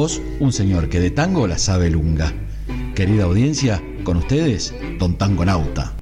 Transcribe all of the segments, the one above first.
voz, un señor que de tango la sabe lunga. Querida audiencia, con ustedes, Don Tango Nauta.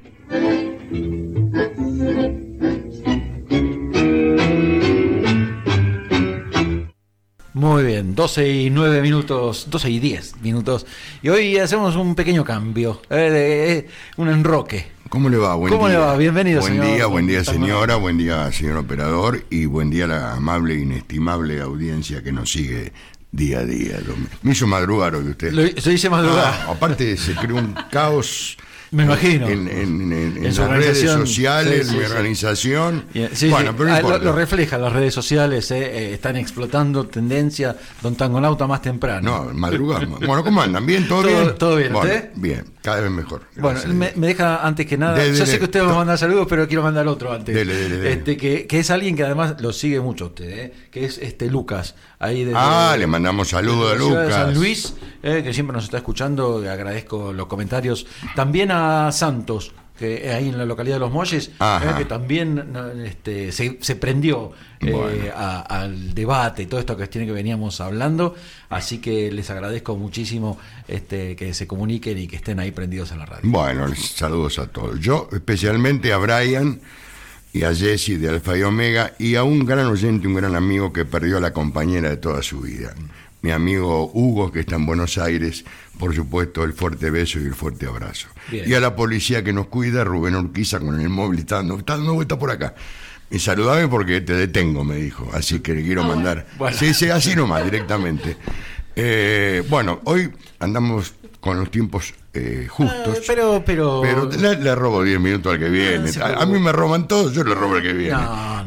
Muy bien, 12 y 9 minutos, 12 y 10 minutos. Y hoy hacemos un pequeño cambio, eh, eh, un enroque. ¿Cómo le va? Buen ¿Cómo le va? Bienvenido, buen señor. Día, buen día, señora, buen día, señor operador, y buen día a la amable e inestimable audiencia que nos sigue día a día. Me hizo madrugar hoy usted. Lo, se dice madrugar. Ah, aparte se creó un caos me imagino. En, en, las redes sociales, mi organización. bueno, pero ah, lo, refleja, las redes sociales eh, eh, están explotando tendencia, don Tangonauta más temprano. No, madrugamos. bueno, ¿cómo andan? ¿Bien? ¿Todo, bien? Todo bien, Bien, cada vez mejor. Bueno, me, deja antes que nada, yo sé que usted va a mandar saludos, pero quiero mandar otro antes. Este, que, que, es alguien que además lo sigue mucho usted, eh, que es este Lucas. Ahí ah, le mandamos saludos a Lucas. San Luis, que siempre nos está escuchando, le agradezco los comentarios. También a Santos, que ahí en la localidad de Los Molles, eh, que también este, se, prendió eh, al debate y todo esto que tiene que veníamos hablando. Así que les agradezco muchísimo este, que se comuniquen y que estén ahí prendidos a la radio. Bueno, saludos a todos. Yo especialmente a Brian y a Jesse de Alfa y Omega y a un gran oyente, un gran amigo que perdió a la compañera de toda su vida mi amigo Hugo, que está en Buenos Aires, por supuesto, el fuerte beso y el fuerte abrazo. Y a la policía que nos cuida, Rubén Urquiza, con el móvil, está dando, está dando vuelta por acá. Y saludame porque te detengo, me dijo. Así que le quiero ah, mandar. Sí, sí, así nomás, directamente. Eh, bueno, hoy andamos con los tiempos eh, justos. Ah, pero, pero. Pero le, robo 10 minutos al que viene. a, mí me roban todos, yo le robo al que viene.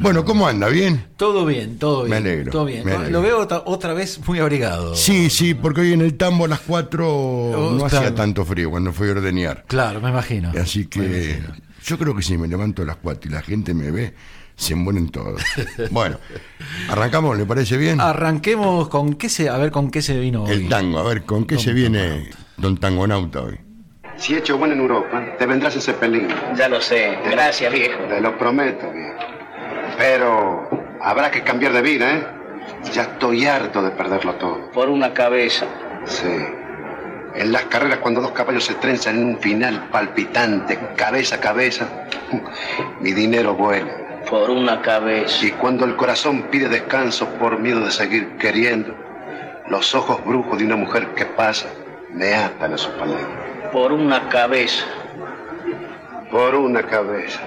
bueno, ¿cómo anda? ¿Bien? Todo bien, todo bien. Me alegro. Todo bien. Lo veo otra vez muy abrigado. Sí, sí, porque hoy en el tambo a las 4 no hacía tanto frío cuando fui a ordeñar. Claro, me imagino. Así que yo creo que si me levanto a las 4 y la gente me ve, se mueren todos. bueno, arrancamos, ¿le parece bien? Arranquemos con qué se, a ver con qué se vino hoy. El tango, a ver, ¿con qué se viene Don Tangonauta hoy? Si he hecho bueno en Europa, te vendrás ese pelín. Ya lo sé. Gracias, viejo. Te lo prometo, viejo. Pero habrá que cambiar de vida, ¿eh? Ya estoy harto de perderlo todo. Por una cabeza. Sí. En las carreras, cuando dos caballos se trenzan en un final palpitante, cabeza a cabeza, mi dinero vuela. Por una cabeza. Y cuando el corazón pide descanso por miedo de seguir queriendo, los ojos brujos de una mujer que pasa me atan a su palabra. Por una cabeza. Por una cabeza.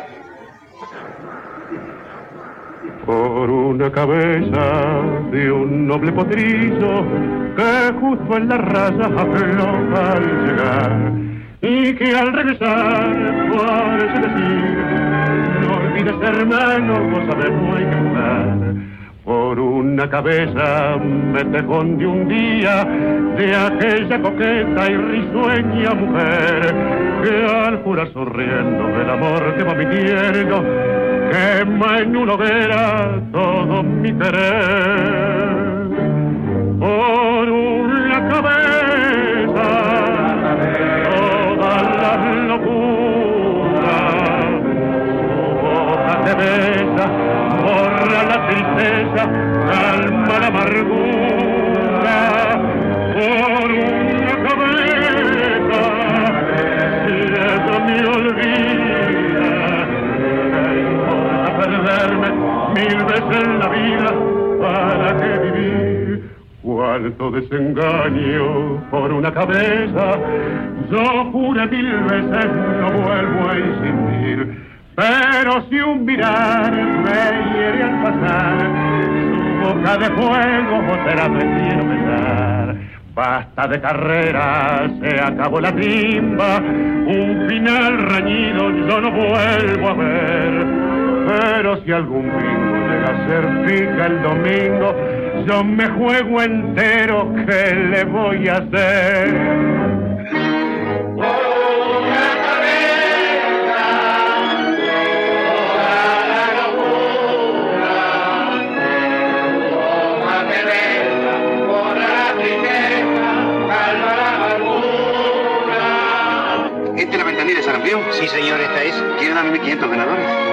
Por una cabeza de un noble potrillo que justo en la raya afloja al llegar y que al regresar parece decir no olvides hermano, vos hay que jugar por una cabeza me tejón de un día de aquella coqueta y risueña mujer que al jurar sonriendo del amor que va mintiendo quema en una hoguera todo mi querer. Por una cabeza toda la locura su de besa borra la tristeza, calma la amargura por una cabeza eso me olvida. a perderme mil veces en la vida para que vivir. Cuánto desengaño por una cabeza, yo juré mil veces no vuelvo a insistir pero si un mirar me hiere al pasar, su boca de fuego será quiero besar. Basta de carrera, se acabó la timba, un final reñido yo no vuelvo a ver. Pero si algún bingo llega a ser fija el domingo, yo me juego entero, ¿qué le voy a hacer? Sí, señor, esta es. ¿Quieren darme 500 ganadores?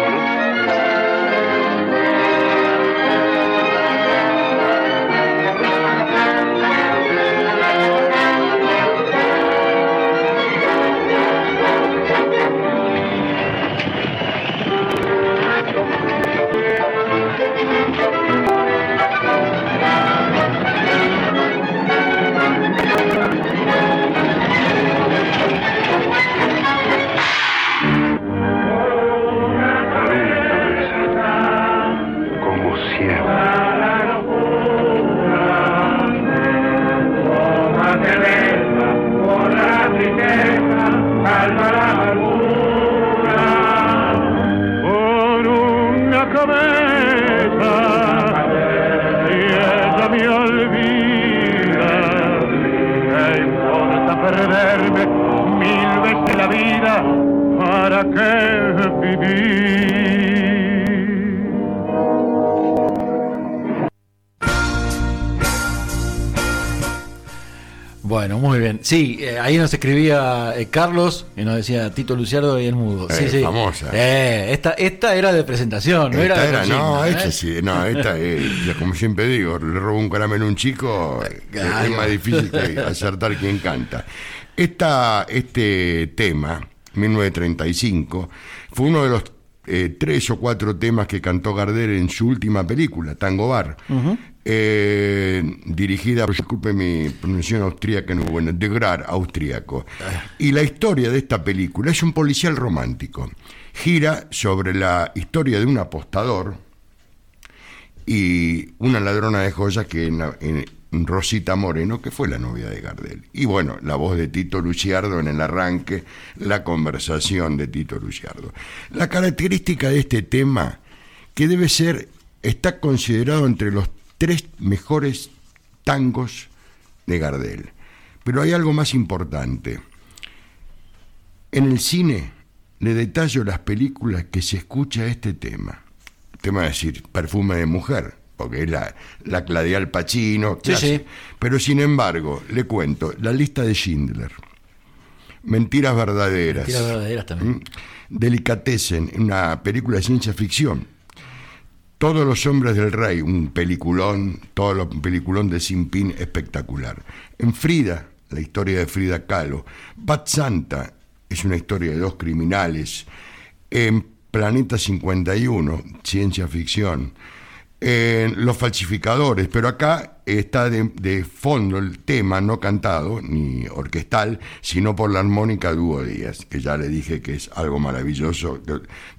Bueno, muy bien. Sí, eh, ahí nos escribía eh, Carlos y nos decía Tito Luciardo y el mudo. Sí, Eh, sí. famosa. Eh, esta, esta era de presentación, no era Esta de era, consigna, no, esta sí, no, esta es, como siempre digo, le robo un caramelo a un chico, Claro. es más difícil que acertar quién canta. Esta, este tema, 1935, fue uno de los eh, tres o cuatro temas que cantó Gardel en su última película, Tango Bar, eh, dirigida, disculpe mi pronunciación austríaca, no es buena, de Grar, austríaco. Y la historia de esta película es un policial romántico. Gira sobre la historia de un apostador y una ladrona de joyas que en Rosita Moreno, que fue la novia de Gardel. Y bueno, la voz de Tito Luciardo en el arranque, la conversación de Tito Luciardo. La característica de este tema, que debe ser, está considerado entre los tres mejores tangos de Gardel. Pero hay algo más importante. En el cine le detallo las películas que se escucha este tema. Tema es decir, perfume de mujer, porque es la, la Cladial Pacino. Sí, sí. Pero sin embargo, le cuento, la lista de Schindler, Mentiras verdaderas, Mentiras verdaderas también. ¿Mm? Delicatessen, una película de ciencia ficción. Todos los hombres del rey, un peliculón, todo lo peliculón de Simpin espectacular. En Frida, la historia de Frida Kahlo. Bat Santa es una historia de dos criminales. En Planeta 51, ciencia ficción. En Los falsificadores, pero acá está de, de fondo el tema no cantado ni orquestal, sino por la armónica Dúo Díaz, que ya le dije que es algo maravilloso.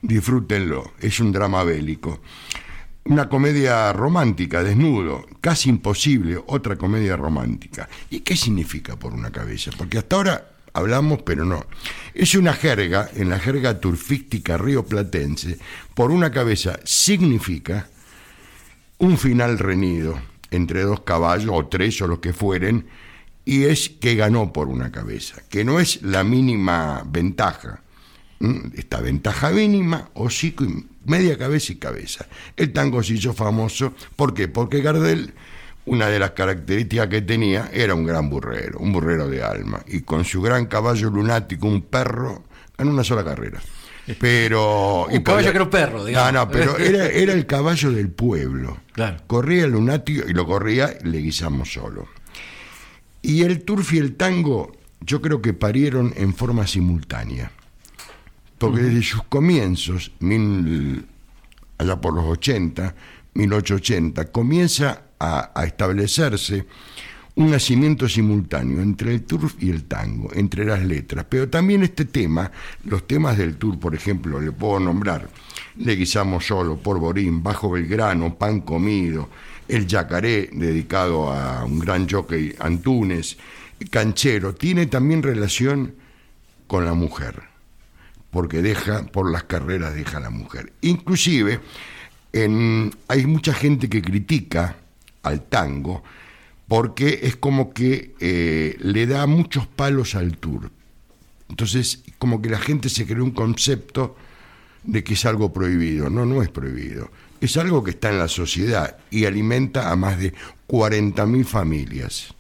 Disfrútenlo, es un drama bélico. Una comedia romántica, desnudo, casi imposible, otra comedia romántica. ¿Y qué significa por una cabeza? Porque hasta ahora hablamos, pero no. Es una jerga, en la jerga turfística rioplatense, por una cabeza significa un final reñido entre dos caballos, o tres, o los que fueren, y es que ganó por una cabeza, que no es la mínima ventaja. ¿M? Esta ventaja mínima, hocico y media cabeza y cabeza. El tango se hizo famoso, ¿por qué? Porque Gardel, una de las características que tenía, era un gran burrero, un burrero de alma, y con su gran caballo lunático, un perro, ganó una sola carrera. Pero. Un caballo que era un perro, digamos. No, no, pero era, era el caballo del pueblo. Claro. Corría el lunático y lo corría, le guisamos solo. Y el turf y el tango, yo creo que parieron en forma simultánea. Porque desde sus comienzos, mil- allá por los 80, 1880, comienza a, a establecerse un nacimiento simultáneo entre el turf y el tango, entre las letras. Pero también este tema, los temas del tour, por ejemplo, le puedo nombrar Le guisamos solo, Porborín, Bajo Belgrano, Pan Comido, El Yacaré, dedicado a un gran jockey Antunes, Canchero, tiene también relación con la mujer, porque deja, por las carreras deja a la mujer. Inclusive, en- hay mucha gente que critica al tango porque es como que eh, le da muchos palos al tour. Entonces, como que la gente se creó un concepto de que es algo prohibido. No, no es prohibido. Es algo que está en la sociedad y alimenta a más de 40.000 familias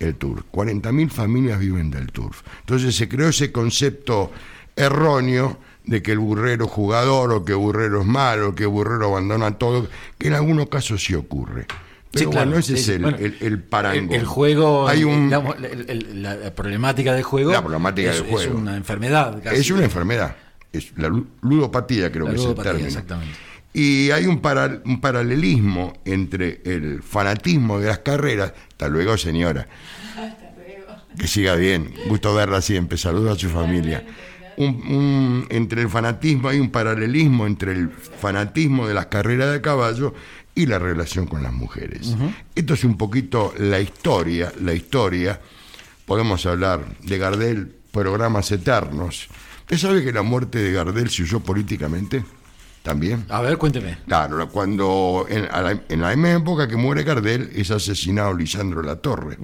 el tour. 40.000 familias viven del turf. Entonces se creó ese concepto erróneo de que el burrero es jugador o que el burrero es malo, que el burrero abandona todo, que en algunos casos sí ocurre. Pero Sí, claro, bueno, ese sí, es el, Bueno, el, el parango. El, el juego, Hay un, digamos, la problemática del juego, La problemática es, del juego. es una enfermedad. casi. es una enfermedad. Es la lu- ludopatía, creo La que es el ludopatía, término. exactamente. Y hay un, para- un paralelismo entre el fanatismo de las carreras. Hasta luego, señora. Que siga bien. Gusto verla siempre. Saludos a su familia. Un- un- entre el fanatismo hay un paralelismo entre el fanatismo de las carreras de caballo y la relación con las mujeres. Esto es un poquito la historia, la historia. Podemos hablar de Gardel, programas eternos. ¿Usted sabe que la muerte de Gardel se usó políticamente? también. A ver, cuénteme. Claro, cuando en, la, en la misma época que muere Gardel es asesinado Lisandro Latorre.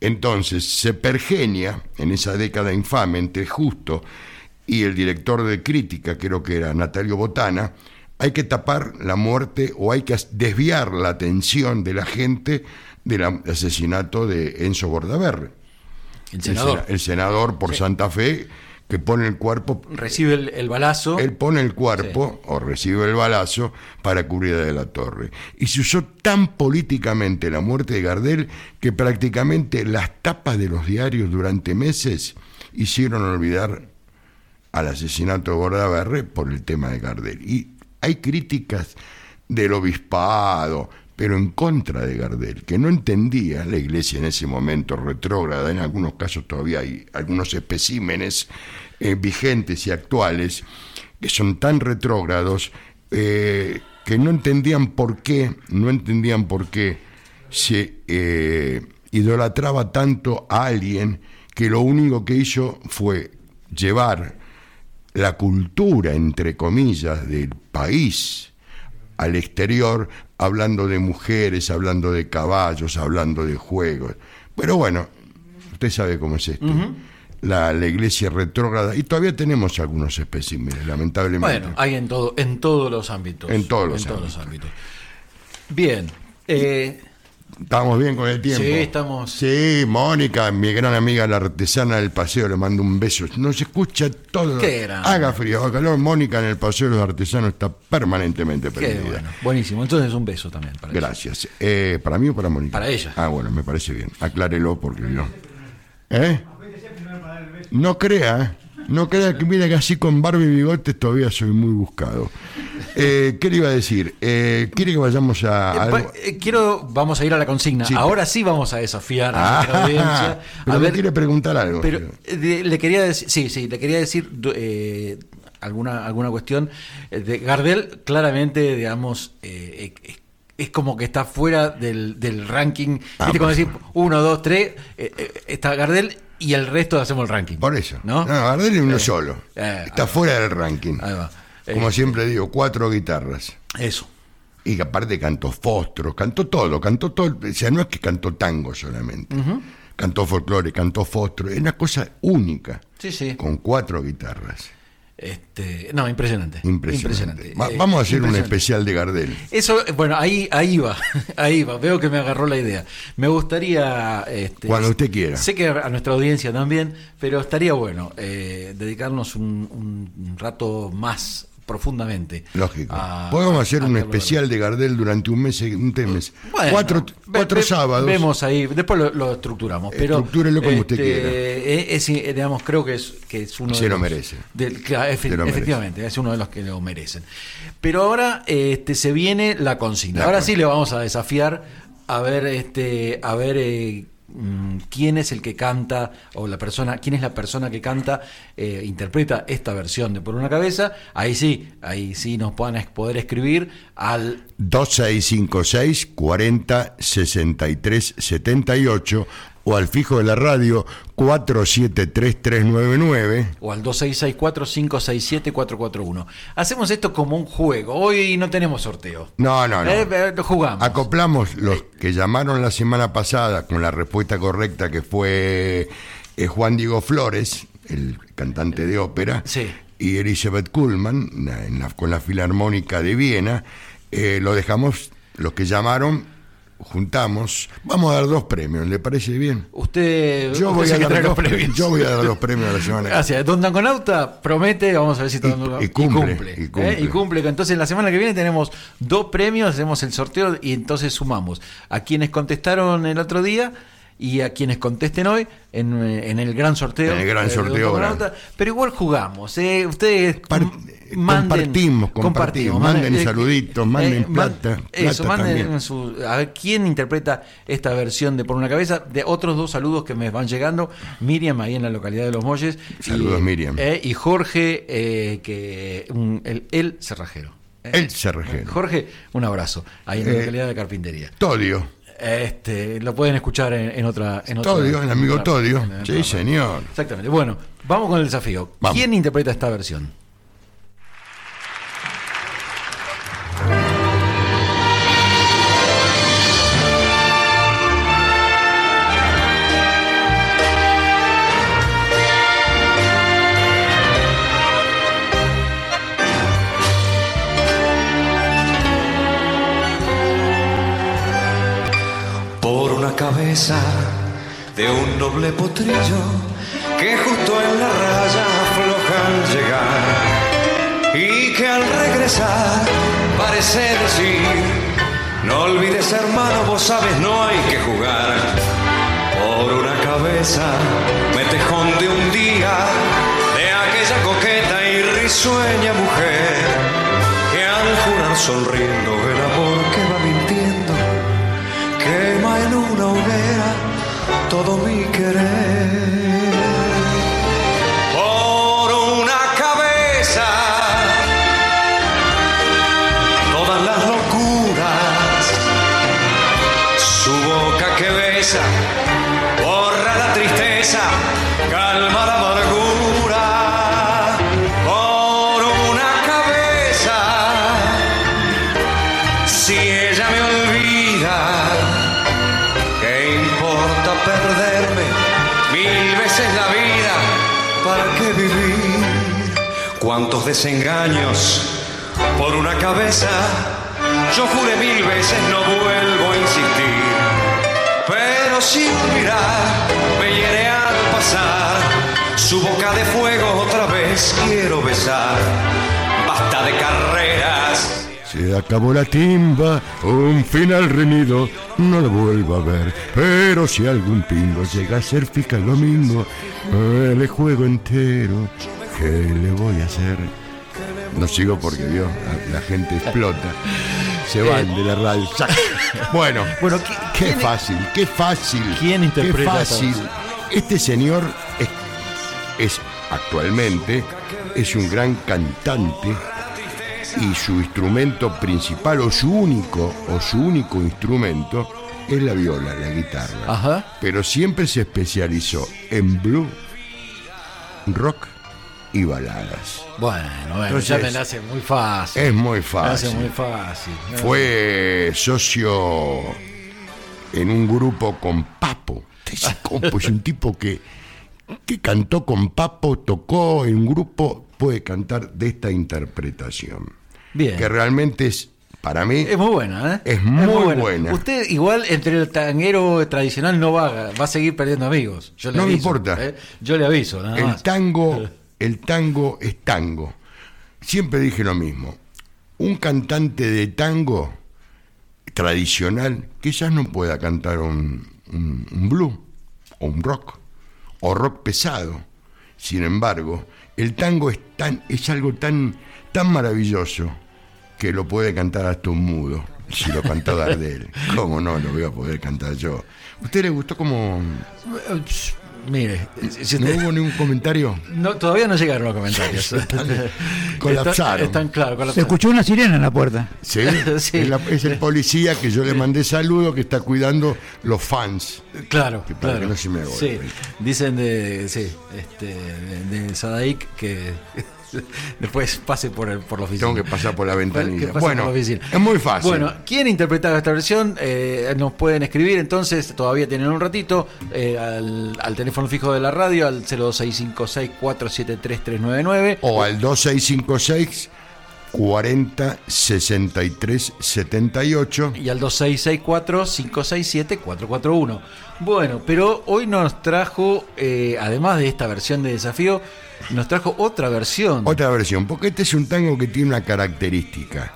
Entonces se pergenia en esa década infame entre Justo y el director de crítica, creo que era Natalio Botana, hay que tapar la muerte o hay que desviar la atención de la gente del asesinato de Enzo Bordaberre. El senador. El, senador por Santa Fe que pone el cuerpo. Recibe el, balazo. Él pone el cuerpo o recibe el balazo para cubrir de la torre. Y se usó tan políticamente la muerte de Gardel que prácticamente las tapas de los diarios durante meses hicieron olvidar al asesinato de Bordaberre por el tema de Gardel. Y hay críticas del obispado, pero en contra de Gardel, que no entendía la iglesia en ese momento retrógrada, en algunos casos todavía hay algunos especímenes eh, vigentes y actuales que son tan retrógrados eh, que no entendían por qué, no entendían por qué se eh, idolatraba tanto a alguien que lo único que hizo fue llevar la cultura, entre comillas, del país al exterior, hablando de mujeres, hablando de caballos, hablando de juegos. Pero bueno, usted sabe cómo es esto. la, iglesia retrógrada, y todavía tenemos algunos especímenes, lamentablemente. Bueno, hay en, todo, en todos los ámbitos. En todos los, ámbitos. Bien. Eh, Estamos bien con el tiempo. Sí, estamos. Sí, Mónica, mi gran amiga, la artesana del paseo, le mando un beso. Nos escucha todo. Qué era? Haga frío, haga calor. Mónica en el paseo de los artesanos está permanentemente prendida. bueno. Buenísimo. Entonces un beso también para Gracias. Eh, ¿Para mí o para Mónica? Para ella. Ah, bueno, me parece bien. Aclárelo porque yo. ¿Eh? No crea, no crea que mira que así con barba y bigotes todavía soy muy buscado. Eh, ¿Qué le iba a decir? Eh, ¿Quiere que vayamos a.? Eh, quiero, vamos a ir a la consigna. Ahora sí vamos a desafiar a la ah, audiencia. a ver, quiere preguntar algo. Pero le quería decir, sí, sí, le quería decir alguna, alguna cuestión. De Gardel, claramente, digamos, es como que está fuera del, del ranking. Ah, ¿Viste? Como decir, uno, dos, tres, está Gardel y el resto hacemos el ranking. Por eso. ¿No? No, Gardel es uno solo. está fuera del ranking. Ahí va. Como siempre digo, cuatro guitarras. Eso. Y aparte cantó fostros, cantó todo, cantó todo. O sea, no es que cantó tango solamente. Cantó folclore, cantó fostro. Es una cosa única. Sí, sí. Con cuatro guitarras. Este, no, impresionante. Impresionante. vamos a hacer un especial de Gardel. Eso, bueno, ahí, ahí va, ahí va. Veo que me agarró la idea. Me gustaría. Este, Cuando usted quiera. Sé que a nuestra audiencia también, pero estaría bueno eh, dedicarnos un, rato más profundamente. Lógico. Podemos hacer un especial de Gardel durante un mes, un mes. cuatro, cuatro sábados. Vemos ahí, después lo, estructuramos. Pero, Estructúrelo como usted este, quiera. Es, digamos, creo que es, que es uno Se de lo merece. efectivamente, es uno de los que lo merecen. Pero ahora este, se viene la consigna. ahora sí le vamos a desafiar a ver, este, a ver. Eh, quién es el que canta o la persona, quién es la persona que canta, eh, interpreta esta versión de Por una cabeza, ahí sí, ahí sí nos puedan poder escribir al 2656 40 63 78 o al fijo de la radio 473399 o al 2664567441. Hacemos esto como un juego. Hoy no tenemos sorteo. No, no, no. Eh, eh, jugamos. Acoplamos los que llamaron la semana pasada con la respuesta correcta que fue eh, Juan Diego Flores, el cantante de ópera, y Elizabeth Kuhlman con la Filarmónica de Viena. lo dejamos, los que llamaron juntamos, vamos a dar dos premios, ¿le parece bien? Usted, yo, voy a dar los premios. yo voy a dar los premios a la semana Gracias. Don Danconauta promete, vamos a ver si todo y, cumple, y, cumple, y, cumple. Entonces la semana que viene tenemos dos premios, hacemos el sorteo y entonces sumamos a quienes contestaron el otro día y a quienes contesten hoy en, en el gran sorteo. En el gran sorteo. Pero igual jugamos. ¿eh? Ustedes compartimos, compartimos, Manden eh, saluditos, manden eh, plata. Eso, manden su, a ver quién interpreta esta versión de Por una cabeza. De otros dos saludos que me van llegando. Miriam, ahí en la localidad de Los Molles. Saludos, Miriam. y Jorge, que el, el cerrajero. El cerrajero. Jorge, un abrazo. Ahí en la localidad de Carpintería. Todio. Este, lo pueden escuchar en, otra. En Todio, el amigo Todio. sí, señor. Exactamente. Bueno, vamos con el desafío. ¿Quién interpreta esta versión? De un doble potrillo que justo en la raya afloja al llegar y que al regresar parece decir, no olvides hermano, vos sabes, no hay que jugar por una cabeza, me te de un día de aquella coqueta y risueña mujer que al jurar sonriendo todo mi veces la vida? ¿Para qué vivir? ¿Cuántos desengaños por una cabeza? Yo juré mil veces, no vuelvo a insistir. Pero sin mirar, me hiere al pasar. Su boca de fuego otra vez quiero besar. Basta de carreras. Se acabó la timba, un final reñido, no lo vuelvo a ver. Pero si algún pingo llega a ser fiscal domingo, eh, le juego entero. ¿Qué le voy a hacer? No sigo porque vio, la, gente explota. Se van de la radio. Bueno, Bueno, qué, ¿qui- quién- fácil, qué fácil. ¿Quién interpreta Qué fácil. Este señor es, es actualmente es un gran cantante y su instrumento principal o su único o su único instrumento es la viola, la guitarra. Ajá. Pero siempre se especializó en blues, rock y baladas. Bueno, bueno, Entonces, ya me la hace muy fácil. Es muy Me la hace fácil. muy fácil. Fue socio en un grupo con Papo. Compo es un tipo que, que cantó con Papo, tocó en un grupo, puede cantar de esta interpretación. Bien. Que realmente es, para mí, Es muy buena, ¿eh? Es muy buena. Usted igual entre el tanguero tradicional no va, va a seguir perdiendo amigos. Yo le No me importa. ¿eh? Yo le aviso, nada el más. tango, el tango es tango. Siempre dije lo mismo. Un cantante de tango tradicional quizás no pueda cantar un, un, un blues o un rock o rock pesado. Sin embargo, el tango es, tan, es algo tan, tan maravilloso que lo puede cantar hasta un mudo. Si lo cantó Gardel, ¿cómo no lo voy a poder cantar yo? ¿Usted le gustó como.? Mire, si ¿No usted- hubo ningún comentario? no, todavía no llegaron los comentarios. colapsaron. Están, están claro, Se escuchó una sirena en la puerta. ¿Sí? Sí. Es, la- es el policía que yo le mandé saludo que está cuidando los fans. Claro, Que para claro. que no se me. Sí, dicen de, sí, este, de, de Sadaik que después pase por, el, por la oficina. Tengo que pasar por la ventanilla. Bueno, la es muy fácil. Bueno, ¿quién interpretaba esta versión? Eh, nos pueden escribir entonces, todavía tienen un ratito, eh, al, al teléfono fijo de la radio, al 02656-473-399. O al 2656 40 63 78. y al 2664-567-441. Bueno, pero hoy nos trajo, eh, además de esta versión de desafío, nos trajo otra versión. Otra versión, porque este es un tango que tiene una característica.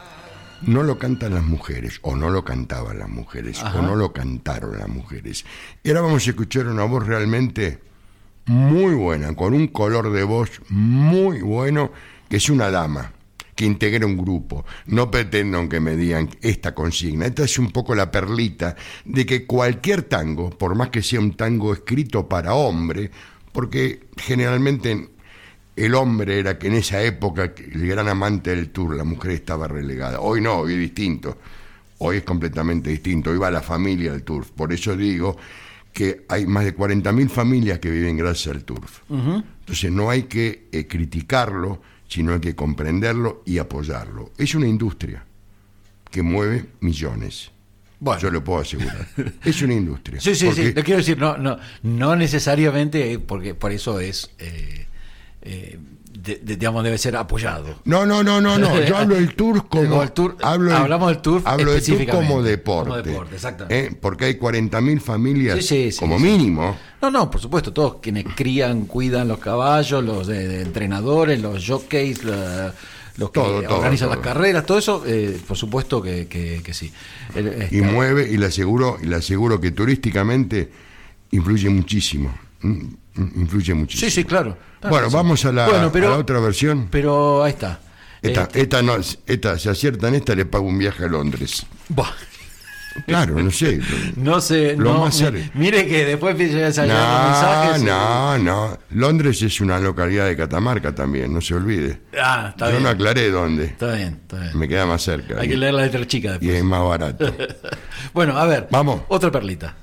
No lo cantan las mujeres, o no lo cantaban las mujeres, Ajá. o no lo cantaron las mujeres. Y ahora vamos a escuchar una voz realmente muy buena, con un color de voz muy bueno, que es una dama, que integra un grupo. No pretendan que me digan esta consigna. Esta es un poco la perlita de que cualquier tango, por más que sea un tango escrito para hombre, porque generalmente el hombre era que en esa época el gran amante del tour, la mujer estaba relegada. Hoy no, hoy es distinto. Hoy es completamente distinto. Hoy va la familia al turf. Por eso digo que hay más de 40.000 familias que viven gracias al turf. Entonces no hay que eh, criticarlo, sino hay que comprenderlo y apoyarlo. Es una industria que mueve millones. Bueno. Yo lo puedo asegurar. Es una industria. Sí, sí, sí. Le quiero decir, no, no, no necesariamente, porque por eso es, eh, eh, de- de- digamos, debe ser apoyado. No, no, no, no, no. Yo hablo del tour como. El tour- hablo hablamos del tour hablo del tour como deporte. como deporte, exactamente. ¿eh? Porque hay 40.000 familias, Sí, sí, sí, como mínimo. No, no, por supuesto, todos quienes crían, cuidan los caballos, los de, de entrenadores, los jockeys, la- los que Todo, organizan todo. las carreras, todo eso, eh, por supuesto que, que- que sí. El- Y mueve, y le aseguro, y le aseguro que turísticamente influye muchísimo. mm, mm, Influye muchísimo. sí, sí, claro. Claro Bueno, vamos a la, Bueno, pero- a la otra versión. Pero ahí está. Esta, Este, esta no, esta, se aciertan esta, le pago un viaje a Londres. Claro, no sé. no sé, Lo no, más mire que después empiezan a No, mensajes. y- no, no. Londres es una localidad de Catamarca también, no se olvide. Ah, está Yo bien. no aclaré dónde. Está bien, está bien. Me queda más cerca. Hay y, que leer la letra chica y después. es más barato. Bueno, a ver. Vamos. Otra perlita.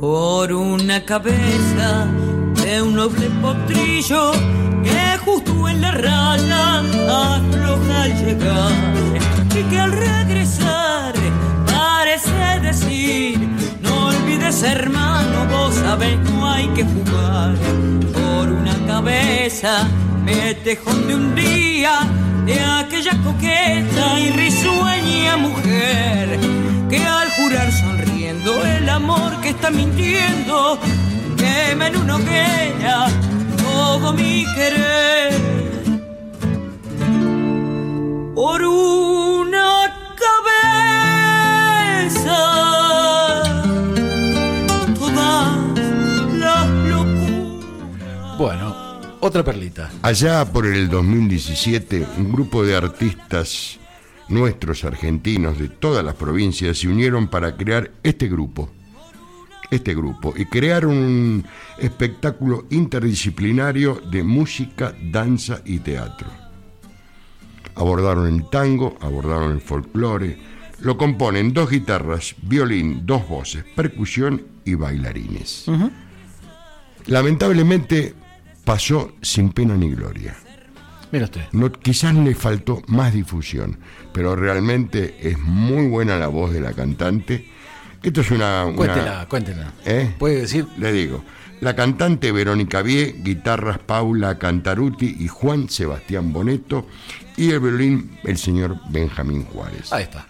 Por una cabeza de un noble potrillo que justo en la raya afloja al llegar. Y que al regresar parece decir no olvides hermano vos sabés no hay que jugar por una cabeza me tejón de un día de aquella coqueta y risueña mujer que al jurar sonriendo el amor que está mintiendo quema en una hoguera todo mi querer por una cabeza todas las locuras Bueno, otra perlita. Allá por el 2017, un grupo de artistas nuestros argentinos de todas las provincias se unieron para crear este grupo. Este grupo y crearon un espectáculo interdisciplinario de música, danza y teatro. Abordaron el tango, abordaron el folclore, lo componen dos guitarras, violín, dos voces, percusión y bailarines. Lamentablemente pasó sin pena ni gloria. Mira usted. No, quizás le faltó más difusión, pero realmente es muy buena la voz de la cantante. Esto es una... una- Cuéntela, cuéntela. ¿Eh? Puede decir. Le digo, la cantante Verónica Vie, guitarras Paula Cantaruti y Juan Sebastián Boneto, y el violín el señor Benjamín Juárez. Ahí está.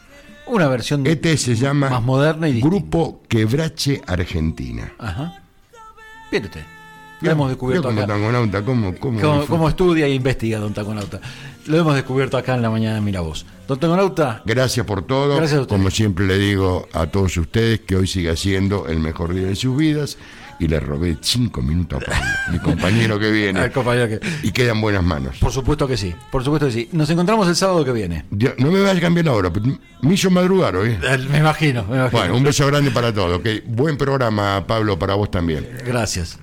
Una versión Este se llama más moderna y distinta. Grupo Quebrache Argentina. Ajá. Usted. Lo hemos descubierto como acá. ¿cómo, cómo como estudia e investiga, don Taconauta. Lo hemos descubierto acá en la mañana de Mira Vos. Don Taconauta, Gracias por todo. Gracias a usted. Como siempre le digo a todos ustedes que hoy siga siendo el mejor día de sus vidas. Y le robé cinco minutos a Pablo, mi compañero que viene. al compañero que. Y queda en buenas manos. Por supuesto que sí, por supuesto que sí. Nos encontramos el sábado que viene. Dios, no me vayas a cambiar la hora, me hizo madrugar hoy. Eh, Me imagino, me imagino. Bueno, un beso grande para todos. Buen programa, Pablo, para vos también. Gracias.